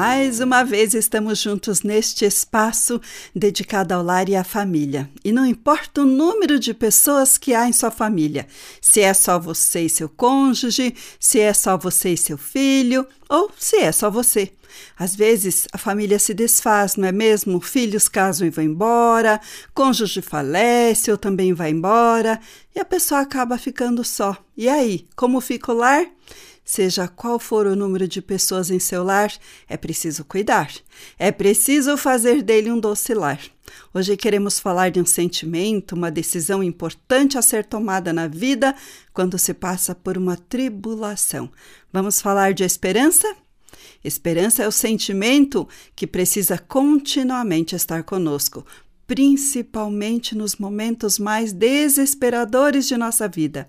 Mais uma vez estamos juntos neste espaço dedicado ao lar e à família. E não importa o número de pessoas que há em sua família, se é só você e seu cônjuge, se é só você e seu filho, ou se é só você. Às vezes a família se desfaz, não é mesmo? Filhos casam e vão embora, cônjuge falece ou também vai embora, e a pessoa acaba ficando só. E aí, como fica o lar? Seja qual for o número de pessoas em seu lar, é preciso cuidar. É preciso fazer dele um doce lar. Hoje queremos falar de um sentimento, uma decisão importante a ser tomada na vida quando se passa por uma tribulação. Vamos falar de esperança? Esperança é o sentimento que precisa continuamente estar conosco, principalmente nos momentos mais desesperadores de nossa vida.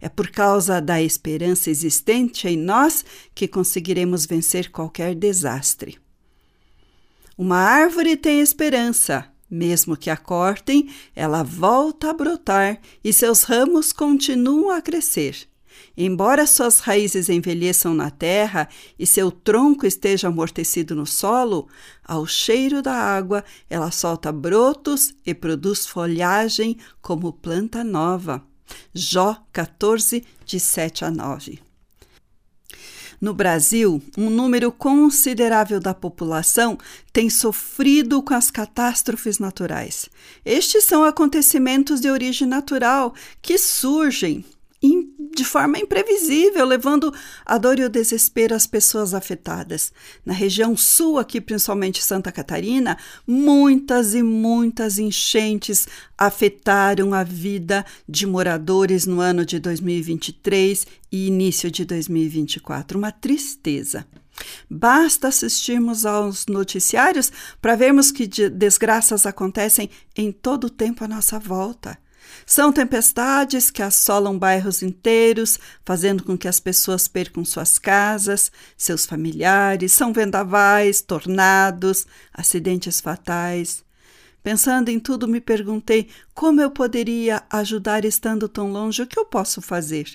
É por causa da esperança existente em nós que conseguiremos vencer qualquer desastre. Uma árvore tem esperança. Mesmo que a cortem, ela volta a brotar e seus ramos continuam a crescer. Embora suas raízes envelheçam na terra e seu tronco esteja amortecido no solo, ao cheiro da água ela solta brotos e produz folhagem como planta nova. Jó 14, de 7 a 9. No Brasil, um número considerável da população tem sofrido com as catástrofes naturais. Estes são acontecimentos de origem natural que surgem de forma imprevisível, levando a dor e o desespero às pessoas afetadas. Na região sul, aqui principalmente Santa Catarina, muitas e muitas enchentes afetaram a vida de moradores no ano de 2023 e início de 2024. Uma tristeza. Basta assistirmos aos noticiários para vermos que desgraças acontecem em todo o tempo à nossa volta. São tempestades que assolam bairros inteiros, fazendo com que as pessoas percam suas casas, seus familiares, são vendavais, tornados, acidentes fatais. Pensando em tudo, me perguntei como eu poderia ajudar estando tão longe, o que eu posso fazer?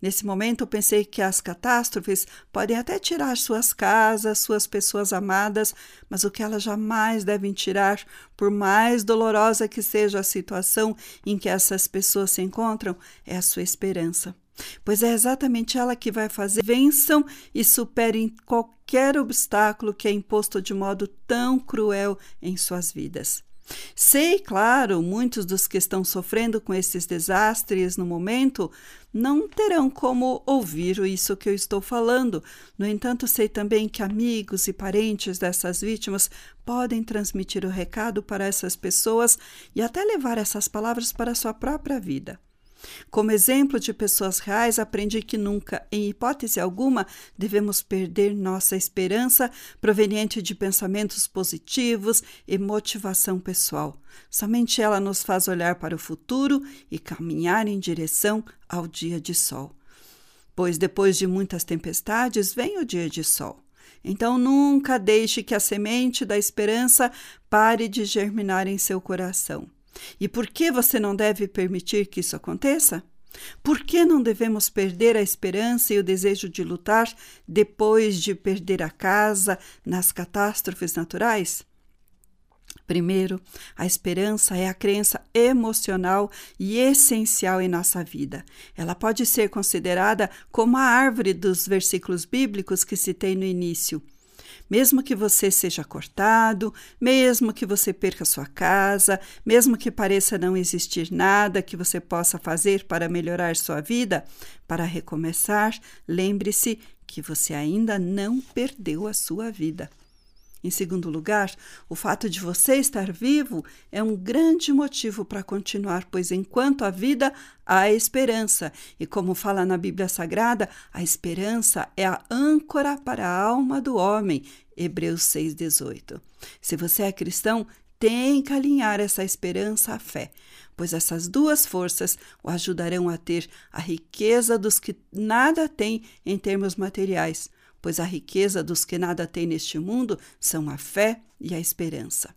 Nesse momento, pensei que as catástrofes podem até tirar suas casas, suas pessoas amadas, mas o que elas jamais devem tirar, por mais dolorosa que seja a situação em que essas pessoas se encontram, é a sua esperança. Pois é exatamente ela que vai fazer vençam e superem qualquer obstáculo que é imposto de modo tão cruel em suas vidas. Sei, claro, muitos dos que estão sofrendo com esses desastres no momento não terão como ouvir isso que eu estou falando. No entanto, sei também que amigos e parentes dessas vítimas podem transmitir o recado para essas pessoas e até levar essas palavras para a sua própria vida. Como exemplo de pessoas reais, aprendi que nunca, em hipótese alguma, devemos perder nossa esperança proveniente de pensamentos positivos e motivação pessoal. Somente ela nos faz olhar para o futuro e caminhar em direção ao dia de sol. Pois depois de muitas tempestades vem o dia de sol. Então nunca deixe que a semente da esperança pare de germinar em seu coração. E por que você não deve permitir que isso aconteça? Por que não devemos perder a esperança e o desejo de lutar depois de perder a casa nas catástrofes naturais? Primeiro, a esperança é a crença emocional e essencial em nossa vida. Ela pode ser considerada como a árvore dos versículos bíblicos que citei no início. Mesmo que você seja cortado, mesmo que você perca sua casa, mesmo que pareça não existir nada que você possa fazer para melhorar sua vida, para recomeçar, lembre-se que você ainda não perdeu a sua vida. Em segundo lugar, o fato de você estar vivo é um grande motivo para continuar, pois enquanto há vida, há esperança. E como fala na Bíblia Sagrada, a esperança é a âncora para a alma do homem. Hebreus 6,18. Se você é cristão, tem que alinhar essa esperança à fé, pois essas duas forças o ajudarão a ter a riqueza dos que nada têm em termos materiais pois a riqueza dos que nada têm neste mundo são a fé e a esperança.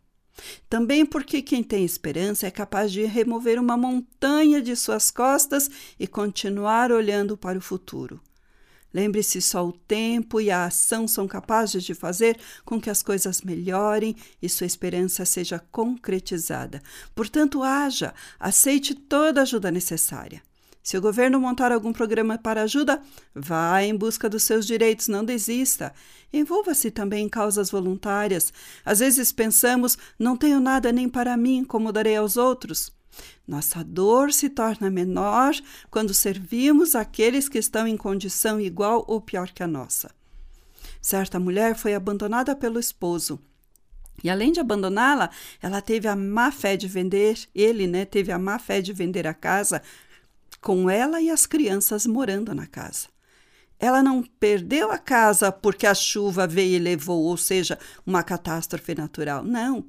Também porque quem tem esperança é capaz de remover uma montanha de suas costas e continuar olhando para o futuro. Lembre-se, só o tempo e a ação são capazes de fazer com que as coisas melhorem e sua esperança seja concretizada. Portanto, haja, aceite toda a ajuda necessária. Se o governo montar algum programa para ajuda, vá em busca dos seus direitos, não desista. Envolva-se também em causas voluntárias. Às vezes pensamos, não tenho nada nem para mim, como darei aos outros? Nossa dor se torna menor quando servimos aqueles que estão em condição igual ou pior que a nossa. Certa mulher foi abandonada pelo esposo. E além de abandoná-la, ela teve a má fé de vender, ele, né, teve a má fé de vender a casa com ela e as crianças morando na casa. Ela não perdeu a casa porque a chuva veio e levou, ou seja, uma catástrofe natural. Não.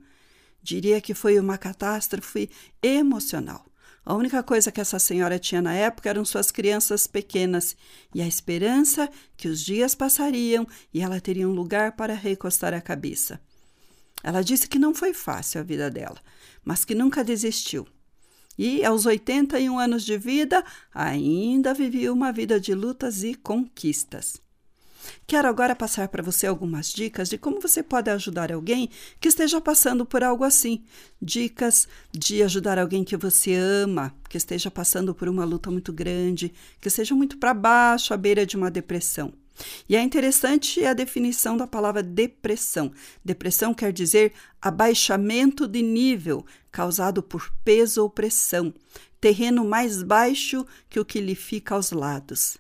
Diria que foi uma catástrofe emocional. A única coisa que essa senhora tinha na época eram suas crianças pequenas e a esperança que os dias passariam e ela teria um lugar para recostar a cabeça. Ela disse que não foi fácil a vida dela, mas que nunca desistiu. E, aos 81 anos de vida, ainda vivia uma vida de lutas e conquistas. Quero agora passar para você algumas dicas de como você pode ajudar alguém que esteja passando por algo assim. Dicas de ajudar alguém que você ama, que esteja passando por uma luta muito grande, que esteja muito para baixo, à beira de uma depressão. E é interessante a definição da palavra depressão. Depressão quer dizer abaixamento de nível causado por peso ou pressão, terreno mais baixo que o que lhe fica aos lados.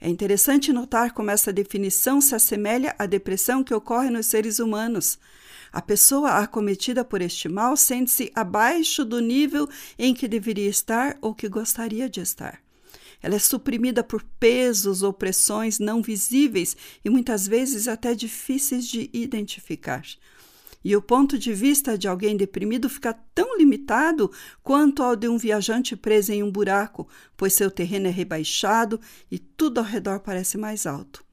É interessante notar como essa definição se assemelha à depressão que ocorre nos seres humanos. A pessoa acometida por este mal sente-se abaixo do nível em que deveria estar ou que gostaria de estar. Ela é suprimida por pesos ou pressões não visíveis e muitas vezes até difíceis de identificar. E o ponto de vista de alguém deprimido fica tão limitado quanto ao de um viajante preso em um buraco, pois seu terreno é rebaixado e tudo ao redor parece mais alto.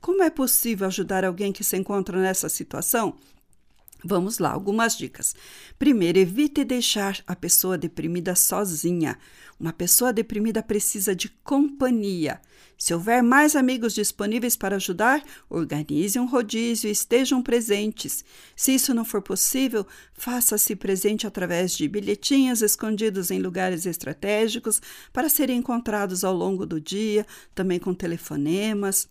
Como é possível ajudar alguém que se encontra nessa situação? Vamos lá, algumas dicas. Primeiro, evite deixar a pessoa deprimida sozinha. Uma pessoa deprimida precisa de companhia. Se houver mais amigos disponíveis para ajudar, organize um rodízio e estejam presentes. Se isso não for possível, faça-se presente através de bilhetinhos escondidos em lugares estratégicos para serem encontrados ao longo do dia, também com telefonemas.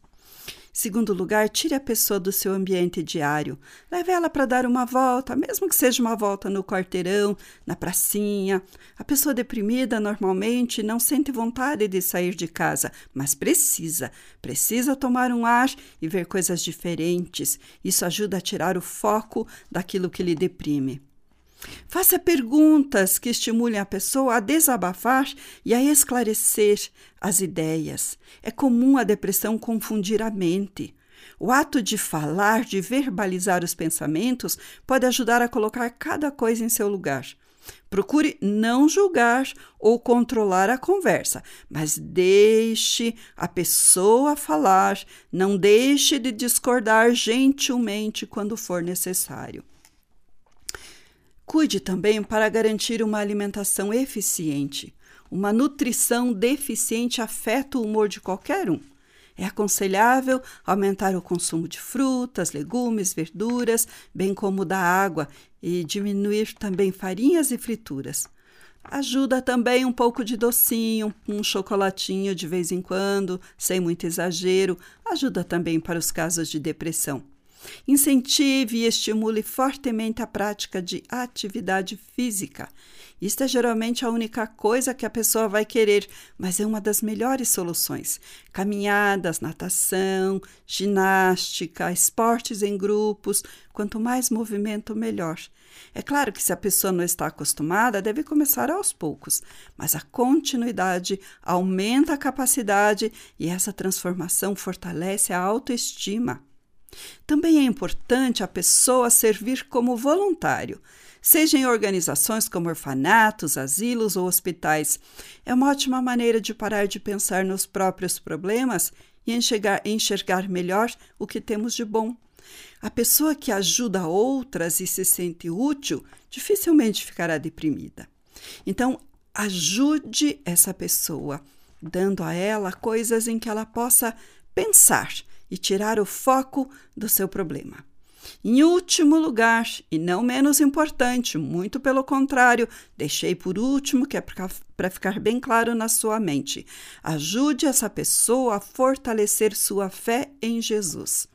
Segundo lugar, tire a pessoa do seu ambiente diário. Leve ela para dar uma volta, mesmo que seja uma volta no quarteirão, na pracinha. A pessoa deprimida normalmente não sente vontade de sair de casa, mas precisa. Precisa tomar um ar e ver coisas diferentes. Isso ajuda a tirar o foco daquilo que lhe deprime. Faça perguntas que estimulem a pessoa a desabafar e a esclarecer as ideias. É comum a depressão confundir a mente. O ato de falar, de verbalizar os pensamentos, pode ajudar a colocar cada coisa em seu lugar. Procure não julgar ou controlar a conversa, mas deixe a pessoa falar, não deixe de discordar gentilmente quando for necessário. Cuide também para garantir uma alimentação eficiente. Uma nutrição deficiente afeta o humor de qualquer um. É aconselhável aumentar o consumo de frutas, legumes, verduras, bem como da água, e diminuir também farinhas e frituras. Ajuda também um pouco de docinho, um chocolatinho de vez em quando, sem muito exagero, ajuda também para os casos de depressão. Incentive e estimule fortemente a prática de atividade física. Isto é geralmente a única coisa que a pessoa vai querer, mas é uma das melhores soluções. Caminhadas, natação, ginástica, esportes em grupos, quanto mais movimento, melhor. É claro que se a pessoa não está acostumada, deve começar aos poucos, mas a continuidade aumenta a capacidade e essa transformação fortalece a autoestima. Também é importante a pessoa servir como voluntário, seja em organizações como orfanatos, asilos ou hospitais. É uma ótima maneira de parar de pensar nos próprios problemas e enxergar, enxergar melhor o que temos de bom. A pessoa que ajuda outras e se sente útil dificilmente ficará deprimida. Então, ajude essa pessoa, dando a ela coisas em que ela possa pensar e tirar o foco do seu problema. Em último lugar, e não menos importante, muito pelo contrário, deixei por último, que é para ficar bem claro na sua mente. Ajude essa pessoa a fortalecer sua fé em Jesus.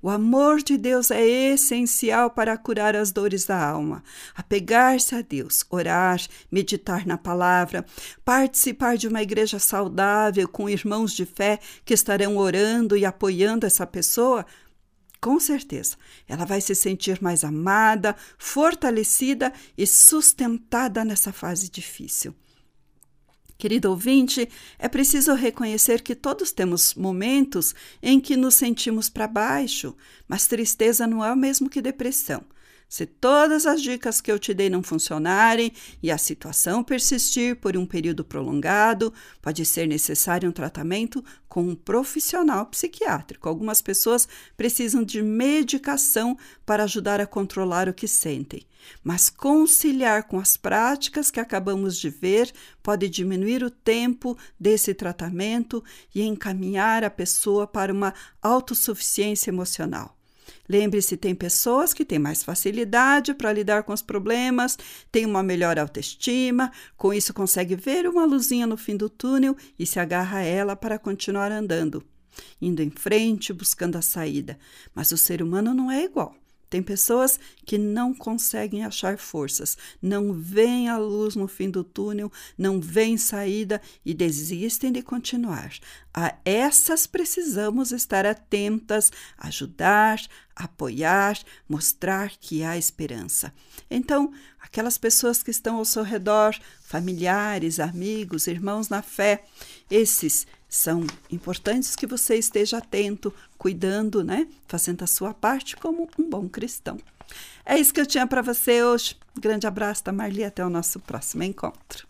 O amor de Deus é essencial para curar as dores da alma. Apegar-se a Deus, orar, meditar na palavra, participar de uma igreja saudável com irmãos de fé que estarão orando e apoiando essa pessoa, com certeza, ela vai se sentir mais amada, fortalecida e sustentada nessa fase difícil. Querido ouvinte, é preciso reconhecer que todos temos momentos em que nos sentimos para baixo, mas tristeza não é o mesmo que depressão. Se todas as dicas que eu te dei não funcionarem e a situação persistir por um período prolongado, pode ser necessário um tratamento com um profissional psiquiátrico. Algumas pessoas precisam de medicação para ajudar a controlar o que sentem. Mas conciliar com as práticas que acabamos de ver pode diminuir o tempo desse tratamento e encaminhar a pessoa para uma autossuficiência emocional. Lembre-se, tem pessoas que têm mais facilidade para lidar com os problemas, têm uma melhor autoestima, com isso consegue ver uma luzinha no fim do túnel e se agarra a ela para continuar andando, indo em frente, buscando a saída. Mas o ser humano não é igual. Tem pessoas que não conseguem achar forças, não veem a luz no fim do túnel, não veem saída e desistem de continuar. A essas precisamos estar atentas, ajudar, apoiar, mostrar que há esperança. Então, aquelas pessoas que estão ao seu redor, familiares, amigos, irmãos na fé, esses são importantes que você esteja atento, cuidando, né? Fazendo a sua parte como um bom cristão. É isso que eu tinha para você hoje. Grande abraço da Marli, até o nosso próximo encontro.